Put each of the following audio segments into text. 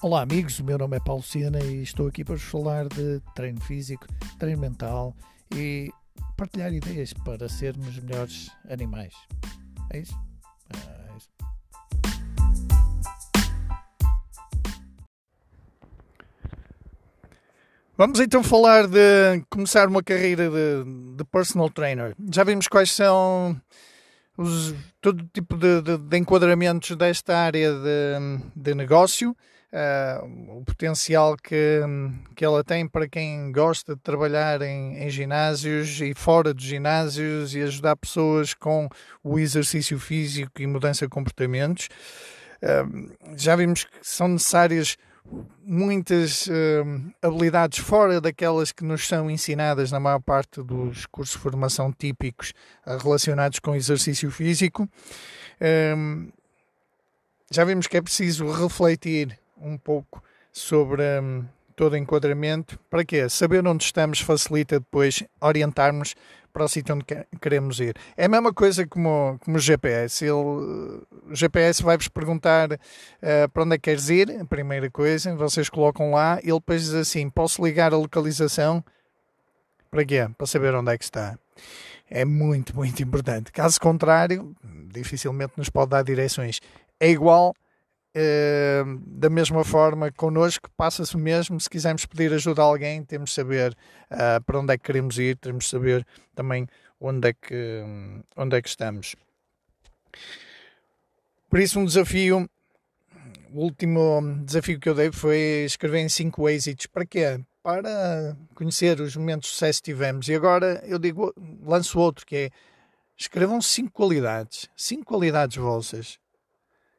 Olá amigos, o meu nome é Paulo Sena e estou aqui para vos falar de treino físico, treino mental e partilhar ideias para sermos melhores animais. É isso? É isso. Vamos então falar de começar uma carreira de, de personal trainer. Já vimos quais são os, todo tipo de, de, de enquadramentos desta área de negócio uh, o potencial que, que ela tem para quem gosta de trabalhar em, em ginásios e fora dos ginásios e ajudar pessoas com o exercício físico e mudança de comportamentos. Uh, já vimos que são necessárias muitas uh, habilidades fora daquelas que nos são ensinadas na maior parte dos cursos de formação típicos relacionados com exercício físico. Já vimos que é preciso refletir um pouco sobre um, todo o enquadramento. Para quê? Saber onde estamos facilita depois orientarmos para o sítio onde queremos ir. É a mesma coisa como, como o GPS. Ele, o GPS vai-vos perguntar uh, para onde é que queres ir, a primeira coisa, vocês colocam lá, ele depois diz assim, posso ligar a localização? Para quê? Para saber onde é que está. É muito, muito importante. Caso contrário, dificilmente nos pode dar direções. É igual Uh, da mesma forma, connosco passa-se o mesmo. Se quisermos pedir ajuda a alguém, temos de saber uh, para onde é que queremos ir, temos de saber também onde é que, onde é que estamos. Por isso, um desafio, o último desafio que eu dei foi escrever em 5 êxitos. Para quê? Para conhecer os momentos de sucesso que tivemos. E agora eu digo, lanço outro que é escrevam 5 qualidades, 5 qualidades vossas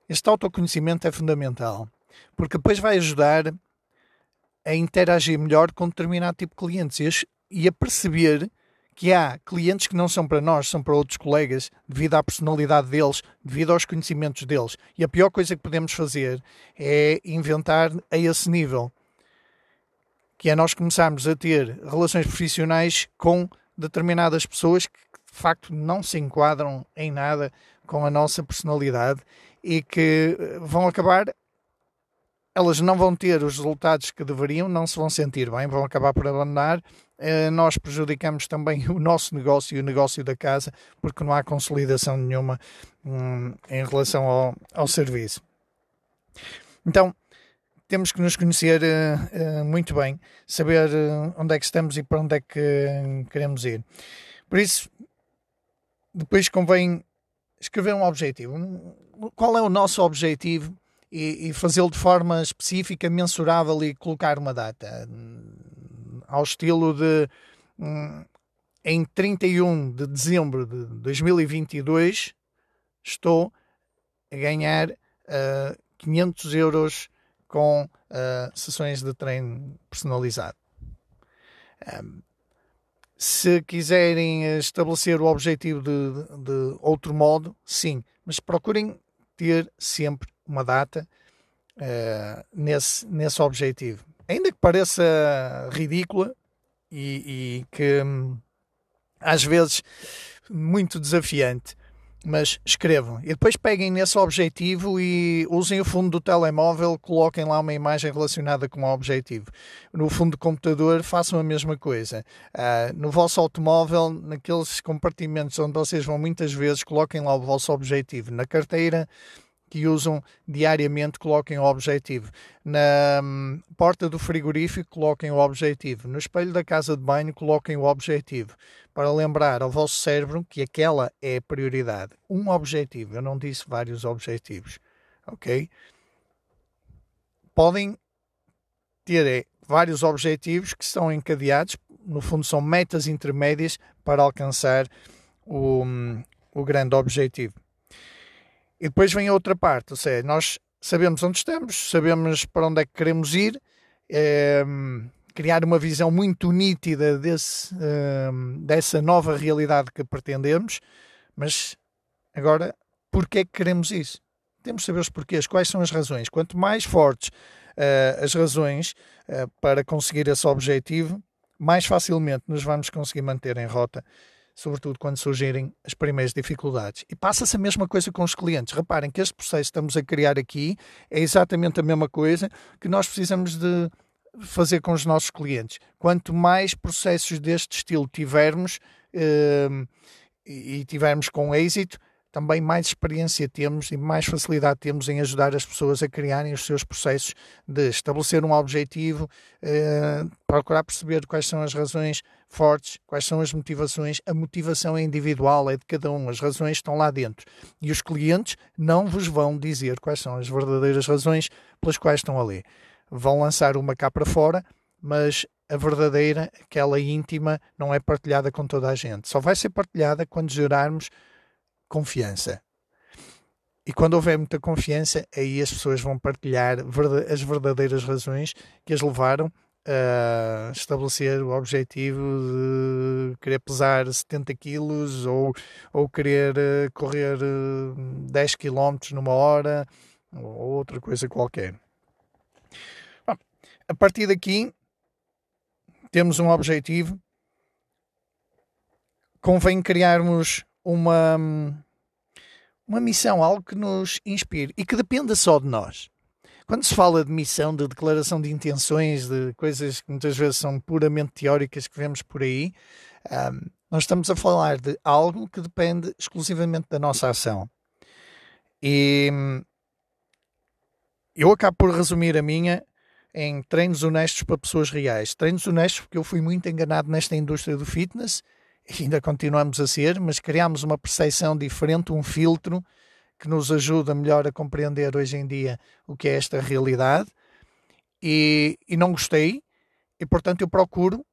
este autoconhecimento é fundamental, porque depois vai ajudar a interagir melhor com determinado tipo de clientes e a perceber que há clientes que não são para nós, são para outros colegas, devido à personalidade deles, devido aos conhecimentos deles. E a pior coisa que podemos fazer é inventar a esse nível, que é nós começarmos a ter relações profissionais com determinadas pessoas que de facto não se enquadram em nada com a nossa personalidade e que eh, vão acabar, elas não vão ter os resultados que deveriam, não se vão sentir bem, vão acabar por abandonar. Eh, nós prejudicamos também o nosso negócio e o negócio da casa, porque não há consolidação nenhuma hum, em relação ao, ao serviço. Então, temos que nos conhecer uh, muito bem, saber onde é que estamos e para onde é que queremos ir. Por isso, depois convém escrever um objetivo. Qual é o nosso objetivo e, e fazê-lo de forma específica, mensurável e colocar uma data. Ao estilo de hum, em 31 de dezembro de 2022 estou a ganhar uh, eh, 500 euros com uh, sessões de treino personalizado. Um, se quiserem estabelecer o objetivo de, de, outro modo, sim, mas procurem ter sempre uma data uh, nesse, nesse objetivo. Ainda que pareça ridícula e, e que hum, às vezes muito desafiante, mas escrevam. E depois peguem nesse objetivo e usem o fundo do telemóvel, coloquem lá uma imagem relacionada com o objetivo. No fundo do computador, façam a mesma coisa. Uh, no vosso automóvel, naqueles compartimentos onde vocês vão muitas vezes, coloquem lá o vosso objetivo. Na carteira, que usam diariamente, coloquem o objetivo. Na hum, porta do frigorífico, coloquem o objetivo. No espelho da casa de banho, coloquem o objetivo. Para lembrar ao vosso cérebro que aquela é a prioridade. Um objetivo, eu não disse vários objetivos. Ok? Podem ter é, vários objetivos que estão encadeados, no fundo, são metas intermédias para alcançar o, hum, o grande objetivo. E depois vem a outra parte, ou seja, nós sabemos onde estamos, sabemos para onde é que queremos ir, é, criar uma visão muito nítida desse, é, dessa nova realidade que pretendemos, mas agora, porquê é que queremos isso? Temos de saber os porquês, quais são as razões. Quanto mais fortes uh, as razões uh, para conseguir esse objetivo, mais facilmente nos vamos conseguir manter em rota sobretudo quando surgirem as primeiras dificuldades. E passa-se a mesma coisa com os clientes. Reparem que este processo que estamos a criar aqui é exatamente a mesma coisa que nós precisamos de fazer com os nossos clientes. Quanto mais processos deste estilo tivermos eh, e tivermos com êxito, também mais experiência temos e mais facilidade temos em ajudar as pessoas a criarem os seus processos de estabelecer um objetivo, eh, procurar perceber quais são as razões fortes, quais são as motivações. A motivação é individual, é de cada um, as razões estão lá dentro. E os clientes não vos vão dizer quais são as verdadeiras razões pelas quais estão ali. Vão lançar uma cá para fora, mas a verdadeira, aquela íntima, não é partilhada com toda a gente. Só vai ser partilhada quando gerarmos confiança. E quando houver muita confiança, aí as pessoas vão partilhar as verdadeiras razões que as levaram a estabelecer o objetivo de querer pesar 70 quilos ou, ou querer eh, correr 10 eh, km numa hora ou outra coisa qualquer. Bom, a partir daqui, temos um objetivo. Convém criarmos uma, uma missão, algo que nos inspire e que dependa só de nós. Quando se fala de missão, de declaração de intenções, de coisas que muitas vezes são puramente teóricas que vemos por aí, um, nós estamos a falar de algo que depende exclusivamente da nossa ação. E eu acabo por resumir a minha em treinos honestos para pessoas reais. Treinos honestos porque eu fui muito enganado nesta indústria do fitness ainda continuamos a ser, mas criamos uma percepção diferente, um filtro que nos ajuda melhor a compreender hoje em dia o que é esta realidade. E, e não gostei, e portanto eu procuro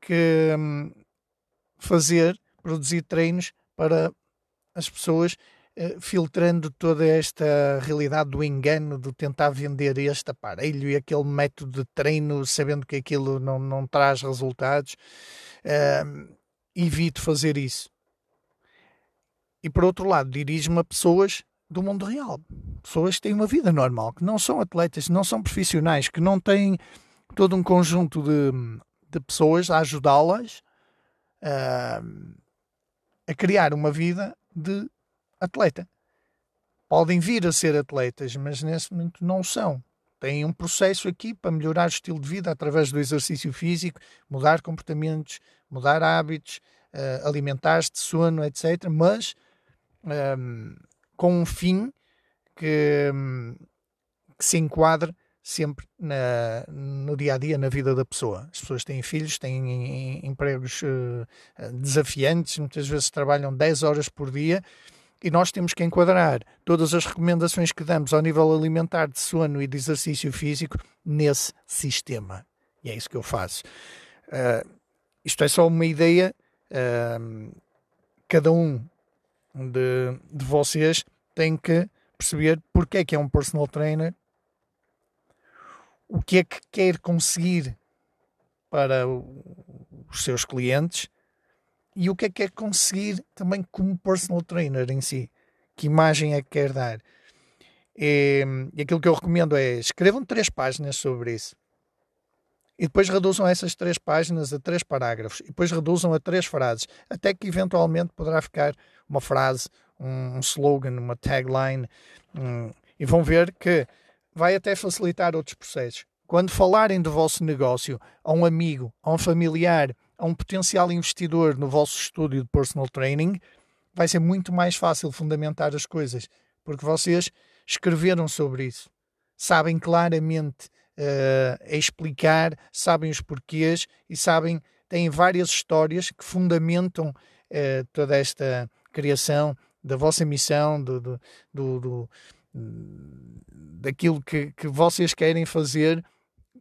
que hum, fazer, produzir treinos para as pessoas eh, filtrando toda esta realidade do engano, de tentar vender este aparelho e aquele método de treino, sabendo que aquilo não, não traz resultados. Uh, evito fazer isso. E por outro lado, dirijo-me a pessoas do mundo real. Pessoas que têm uma vida normal, que não são atletas, não são profissionais, que não têm todo um conjunto de, de pessoas a ajudá-las uh, a criar uma vida de atleta. Podem vir a ser atletas, mas nesse momento não são. Têm um processo aqui para melhorar o estilo de vida através do exercício físico, mudar comportamentos, mudar hábitos, alimentares de sono, etc. Mas um, com um fim que, um, que se enquadre sempre na, no dia a dia, na vida da pessoa. As pessoas têm filhos, têm empregos uh, desafiantes, muitas vezes trabalham 10 horas por dia e nós temos que enquadrar todas as recomendações que damos ao nível alimentar, de sono e de exercício físico nesse sistema. E é isso que eu faço. Uh, isto é só uma ideia. Uh, cada um de, de vocês tem que perceber porque é que é um personal trainer, o que é que quer conseguir para os seus clientes e o que é que quer conseguir também como personal trainer em si. Que imagem é que quer dar? E, e aquilo que eu recomendo é escrevam três páginas sobre isso e depois reduzam essas três páginas a três parágrafos. E depois reduzam a três frases, até que eventualmente poderá ficar uma frase, um, slogan, uma tagline, um, e vão ver que vai até facilitar outros processos. Quando falarem do vosso negócio a um amigo, a um familiar, a um potencial investidor no vosso estúdio de personal training, vai ser muito mais fácil fundamentar as coisas, porque vocês escreveram sobre isso, sabem claramente uh, a explicar, sabem os porquês e sabem, têm várias histórias que fundamentam uh, toda esta criação da vossa missão, do, do, do, do daquilo que, que vocês querem fazer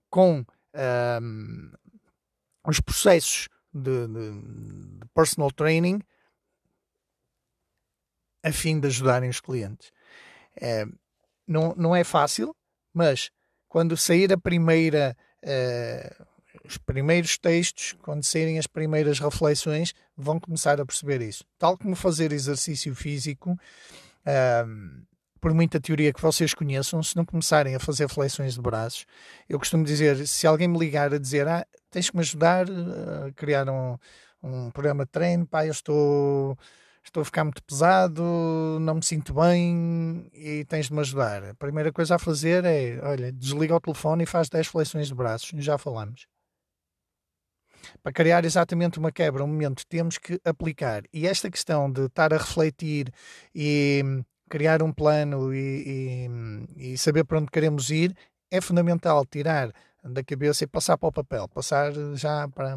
com ehm, os processos de, de, de, personal training a fim de ajudarem os clientes. É, não, não é fácil, mas quando sair a primeira, uh, os primeiros textos, quando saírem as primeiras reflexões, vão começar a perceber isso. Tal como fazer exercício físico, uh, por muita teoria que vocês conheçam, se não começarem a fazer flexões de braços, eu costumo dizer, se alguém me ligar a dizer, ah, tens que me ajudar a criar um, um programa de treino, pá, eu estou, estou a ficar muito pesado, não me sinto bem e tens de me ajudar. A primeira coisa a fazer é, olha, desliga o telefone e faz 10 flexões de braços, já falamos. Para criar exatamente uma quebra, um momento, temos que aplicar. E esta questão de estar a refletir e criar um plano e, e, e saber para onde queremos ir é fundamental tirar da cabeça e passar para o papel, passar já para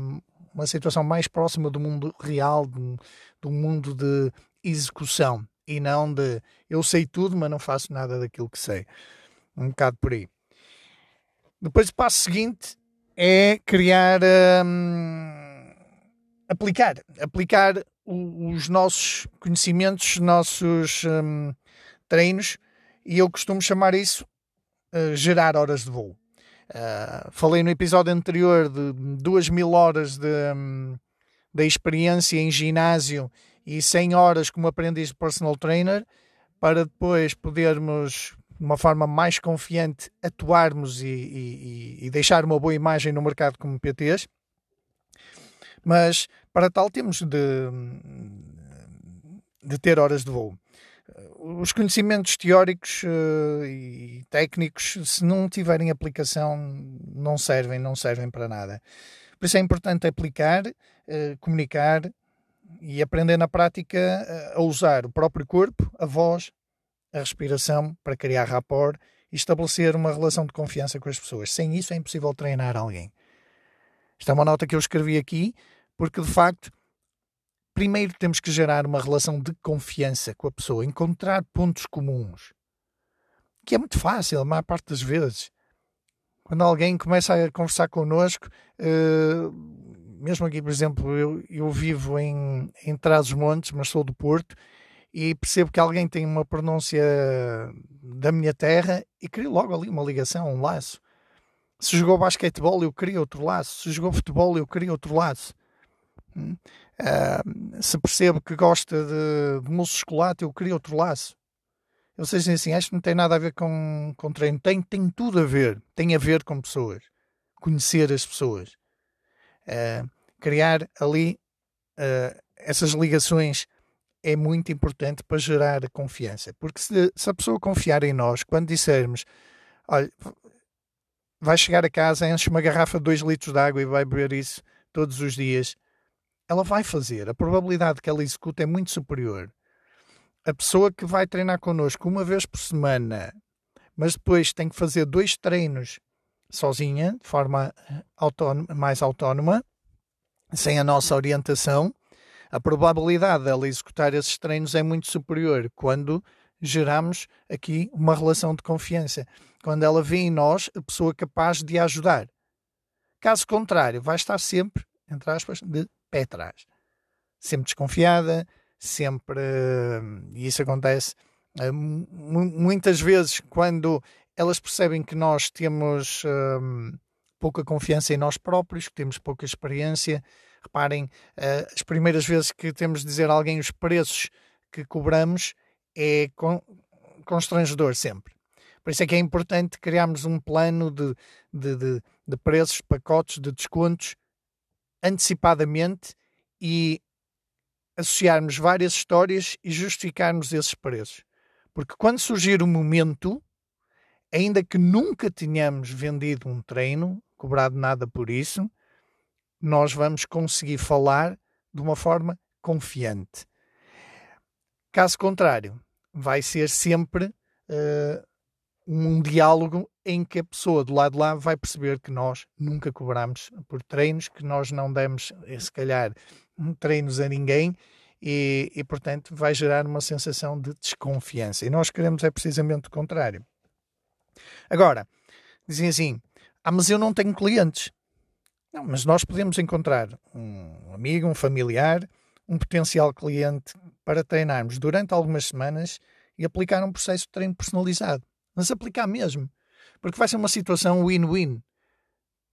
uma situação mais próxima do mundo real, do, do mundo de execução e não de eu sei tudo, mas não faço nada daquilo que sei. Um bocado por aí. Depois o passo seguinte é criar, hum, aplicar, aplicar os nossos conhecimentos, os nossos hum, treinos, e eu costumo chamar isso uh, gerar horas de voo. Uh, falei no episódio anterior de duas mil horas de, um, de experiência em ginásio e 100 horas como aprendiz de personal trainer para depois podermos de uma forma mais confiante atuarmos e, e, e, deixar uma boa imagem no mercado como PTs. Mas para tal temos de, de ter horas de voo os conhecimentos teóricos uh, e técnicos, se não tiverem aplicação, não servem, não servem para nada. Por isso é importante aplicar, uh, comunicar e aprender na prática a usar o próprio corpo, a voz, a respiração para criar rapport e estabelecer uma relação de confiança com as pessoas. Sem isso é impossível treinar alguém. Esta é uma nota que eu escrevi aqui, porque de facto primeiro temos que gerar uma relação de confiança com a pessoa, encontrar pontos comuns. Que é muito fácil, a maior parte das vezes. Quando alguém começa a conversar connosco, uh, mesmo aqui, por exemplo, eu, eu vivo em, em Trás-os-Montes, mas sou do Porto, e percebo que alguém tem uma pronúncia da minha terra e crio logo ali uma ligação, um laço. Se jogou basquetebol, eu crio outro laço. Se jogou futebol, eu crio outro laço. Uh, se percebo que gosta de, de mousse de chocolate, eu queria outro laço. Eles dizem assim, acho que não tem nada a ver com, com treino. Tem, tem tudo a ver. Tem a ver com pessoas. Conhecer as pessoas. Uh, criar ali uh, essas ligações é muito importante para gerar confiança. Porque se, se, a pessoa confiar em nós, quando dissermos, olha, vai chegar a casa, enche uma garrafa de 2 litros de água e vai beber isso todos os dias, ela vai fazer. A probabilidade que ela execute é muito superior. A pessoa que vai treinar connosco uma vez por semana, mas depois tem que fazer dois treinos sozinha, de forma autónoma, mais autónoma, sem a nossa orientação, a probabilidade dela executar esses treinos é muito superior quando geramos aqui uma relação de confiança. Quando ela vê em nós a pessoa capaz de a ajudar. Caso contrário, vai estar sempre, entre aspas, de pé atrás. Sempre desconfiada, sempre. E isso acontece eh, muitas vezes quando elas percebem que nós temos um, pouca confiança em nós próprios, que temos pouca experiência. Reparem, uh, as primeiras vezes que temos de dizer a alguém os preços que cobramos é con constrangedor sempre. Por isso é que é importante criarmos um plano de, de, de, de preços, pacotes de descontos antecipadamente e associarmos várias histórias e justificarmos esses preços. Porque quando surgir o momento, ainda que nunca tenhamos vendido um treino, cobrado nada por isso, nós vamos conseguir falar de uma forma confiante. Caso contrário, vai ser sempre uh, um diálogo em que a pessoa do lado de lá vai perceber que nós nunca cobramos por treinos, que nós não demos, eh, se calhar, treinos a ninguém e, e, portanto, vai gerar uma sensação de desconfiança. E nós queremos é precisamente o contrário. Agora, dizem assim: ah, mas eu não tenho clientes. Não, mas nós podemos encontrar um amigo, um familiar, um potencial cliente para treinarmos durante algumas semanas e aplicar um processo de treino personalizado mas aplicar mesmo. Porque vai ser uma situação win-win.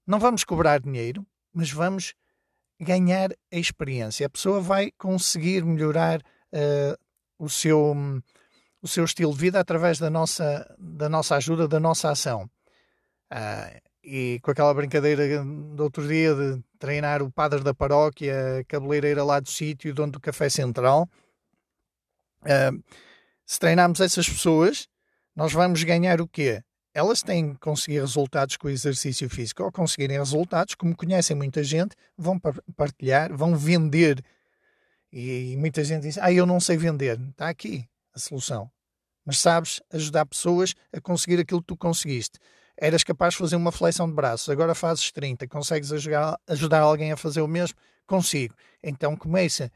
Não vamos cobrar dinheiro, mas vamos ganhar a experiência. A pessoa vai conseguir melhorar uh, o, seu, o seu estilo de vida através da nossa, da nossa ajuda, da nossa ação. Uh, e com aquela brincadeira do outro dia de treinar o padre da paróquia, a cabeleireira lá do sítio, dono do café central. Uh, se treinarmos essas pessoas, nós vamos ganhar o quê? Elas têm que conseguir resultados com o exercício físico. Ou conseguirem resultados, como conhecem muita gente, vão partilhar, vão vender. E muita gente diz: Ah, eu não sei vender. Está aqui a solução. Mas sabes ajudar pessoas a conseguir aquilo que tu conseguiste eras capaz de fazer uma flexão de braços, agora fazes 30, consegues ajudar, ajudar alguém a fazer o mesmo? Consigo. Então começa.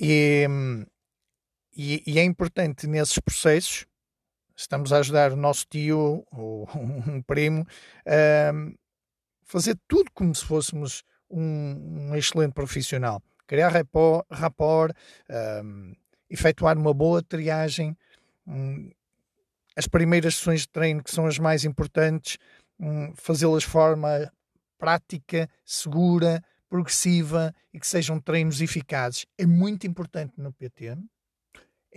E, e, e, é importante nesses processos, estamos a ajudar o nosso tio ou um primo a fazer tudo como se fôssemos um, um excelente profissional. Criar rapport, rapport um, efetuar uma boa triagem, um, as primeiras sessões de treino, que são as mais importantes, um, fazê-las de forma prática, segura, progressiva e que sejam treinos eficazes. É muito importante no PT,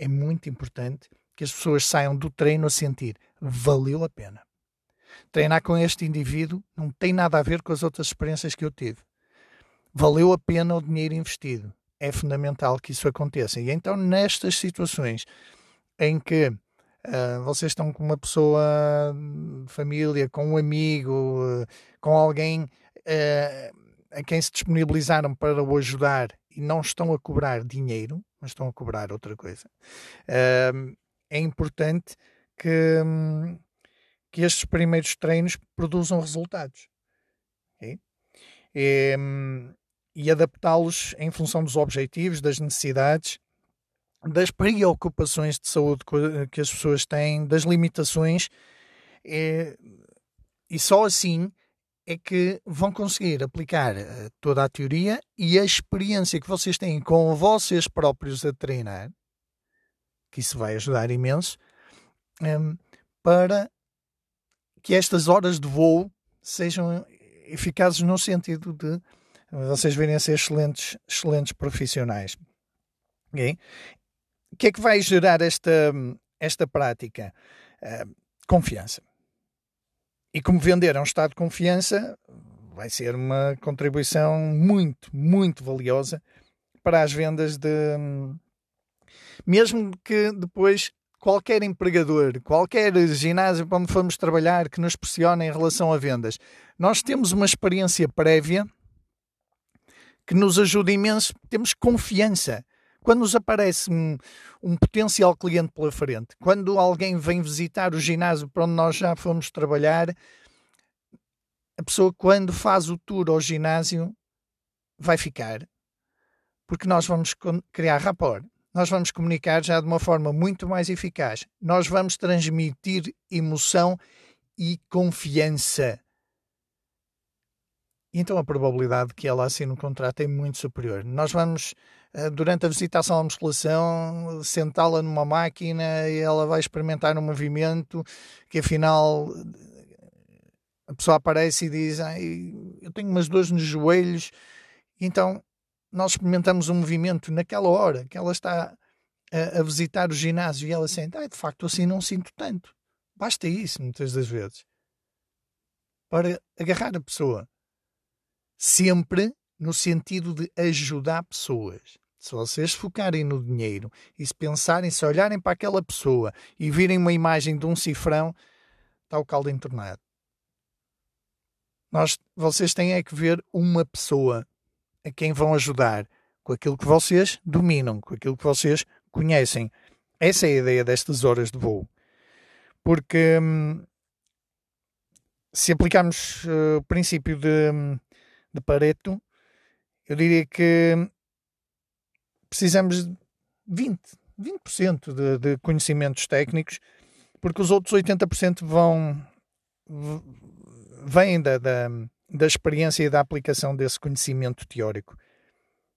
é muito importante que as pessoas saiam do treino a sentir valeu a pena. Treinar com este indivíduo não tem nada a ver com as outras experiências que eu tive. Valeu a pena o dinheiro investido. É fundamental que isso aconteça. E então, nestas situações em que Uh, vocês estão com uma pessoa de família, com um amigo, uh, com alguém uh, a quem se disponibilizaram para o ajudar e não estão a cobrar dinheiro, mas estão a cobrar outra coisa. é importante que, que estes primeiros treinos produzam resultados. Okay? E, um, e adaptá-los em função dos objetivos, das necessidades das preocupações de saúde que as pessoas têm, das limitações, é, e só assim é que vão conseguir aplicar eh, toda a teoria e a experiência que vocês têm com vocês próprios a treinar, que isso vai ajudar imenso, um, para que estas horas de voo sejam eficazes no sentido de vocês virem a ser excelentes, excelentes profissionais. Okay? O que é que vai gerar esta, esta prática? Uh, confiança. E como vender é um estado de confiança, vai ser uma contribuição muito, muito valiosa para as vendas de. Mesmo que depois qualquer empregador, qualquer ginásio para onde formos trabalhar que nos pressione em relação a vendas, nós temos uma experiência prévia que nos ajuda imenso, temos confiança. Quando nos aparece um, um, potencial cliente pela frente, quando alguém vem visitar o ginásio para onde nós já fomos trabalhar, a pessoa, quando faz o tour ao ginásio, vai ficar. Porque nós vamos criar rapport. Nós vamos comunicar já de uma forma muito mais eficaz. Nós vamos transmitir emoção e confiança. Então a probabilidade de que ela assine um contrato é muito superior. Nós vamos eh, durante a visitação à musculação, sentá-la numa máquina e ela vai experimentar um movimento que afinal a pessoa aparece e diz: Eu tenho umas dores nos joelhos. Então nós experimentamos um movimento naquela hora que ela está a, a visitar o ginásio e ela sente: ah, De facto, assim não sinto tanto. Basta isso, muitas das vezes, para agarrar a pessoa. Sempre no sentido de ajudar pessoas. Se vocês focarem no dinheiro e se pensarem, se olharem para aquela pessoa e virem uma imagem de um cifrão, está o caldo entornado. Nós, vocês têm é que ver uma pessoa a quem vão ajudar com aquilo que vocês dominam, com aquilo que vocês conhecem. Essa é a ideia destas horas de voo. Porque hum, se aplicarmos uh, o princípio de, hum, de Pareto, eu diria que precisamos de 20, 20% de, de conhecimentos técnicos, porque os outros 80% vão vêm da, da, da experiência e da aplicação desse conhecimento teórico.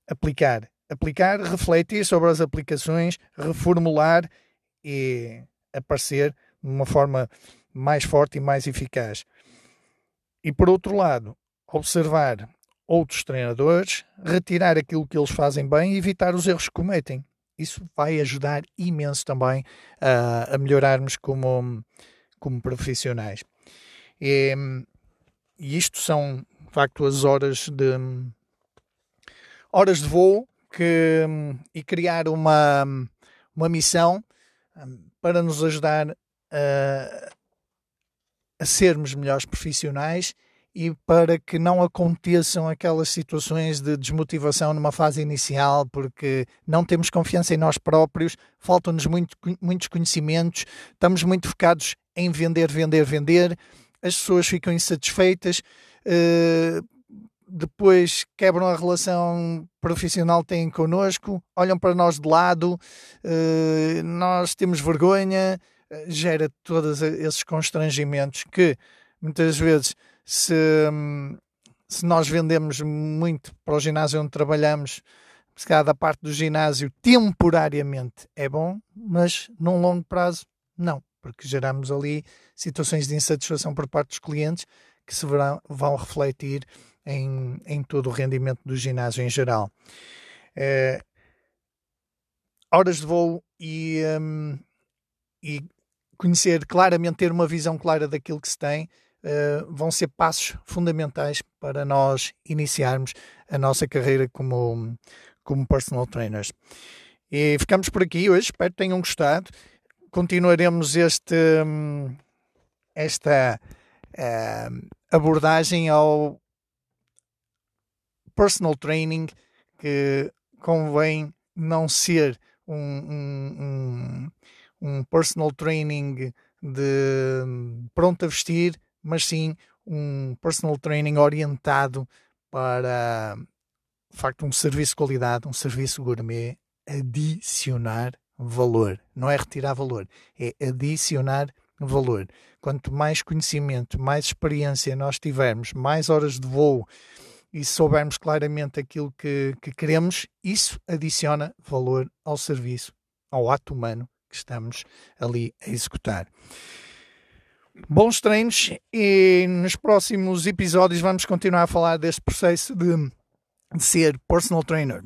Aplicar, aplicar, refletir sobre as aplicações, reformular e aparecer de uma forma mais forte e mais eficaz. E por outro lado, observar outros treinadores, retirar aquilo que eles fazem bem e evitar os erros que cometem. Isso vai ajudar imenso também a, a melhorarmos como, como profissionais. E, e isto são, de facto, as horas de horas de voo que, e criar uma, uma missão para nos ajudar a, a sermos melhores profissionais e para que não aconteçam aquelas situações de desmotivação numa fase inicial, porque não temos confiança em nós próprios, faltam-nos muito, muitos conhecimentos, estamos muito focados em vender, vender, vender, as pessoas ficam insatisfeitas, uh, depois quebram a relação profissional que têm connosco, olham para nós de lado, uh, nós temos vergonha, uh, gera todos esses constrangimentos que muitas vezes se, se nós vendemos muito para o ginásio onde trabalhamos, se cada parte do ginásio temporariamente é bom, mas num longo prazo não, porque geramos ali situações de insatisfação por parte dos clientes que se verão, vão refletir em, em todo o rendimento do ginásio em geral. É, horas de voo e, um, e conhecer claramente, ter uma visão clara daquilo que se tem, uh, vão ser passos fundamentais para nós iniciarmos a nossa carreira como, como personal trainers. E ficamos por aqui hoje, espero que tenham gostado. Continuaremos este, esta uh, abordagem ao personal training, que convém não ser um, um, um, personal training de pronto a vestir, mas sim um personal training orientado para, de facto, um serviço de qualidade, um serviço gourmet, adicionar valor. Não é retirar valor, é adicionar valor. Quanto mais conhecimento, mais experiência nós tivermos, mais horas de voo e soubermos claramente aquilo que, que queremos, isso adiciona valor ao serviço, ao ato humano que estamos ali a executar bons treinos e nos próximos episódios vamos continuar a falar deste processo de, de ser personal trainer.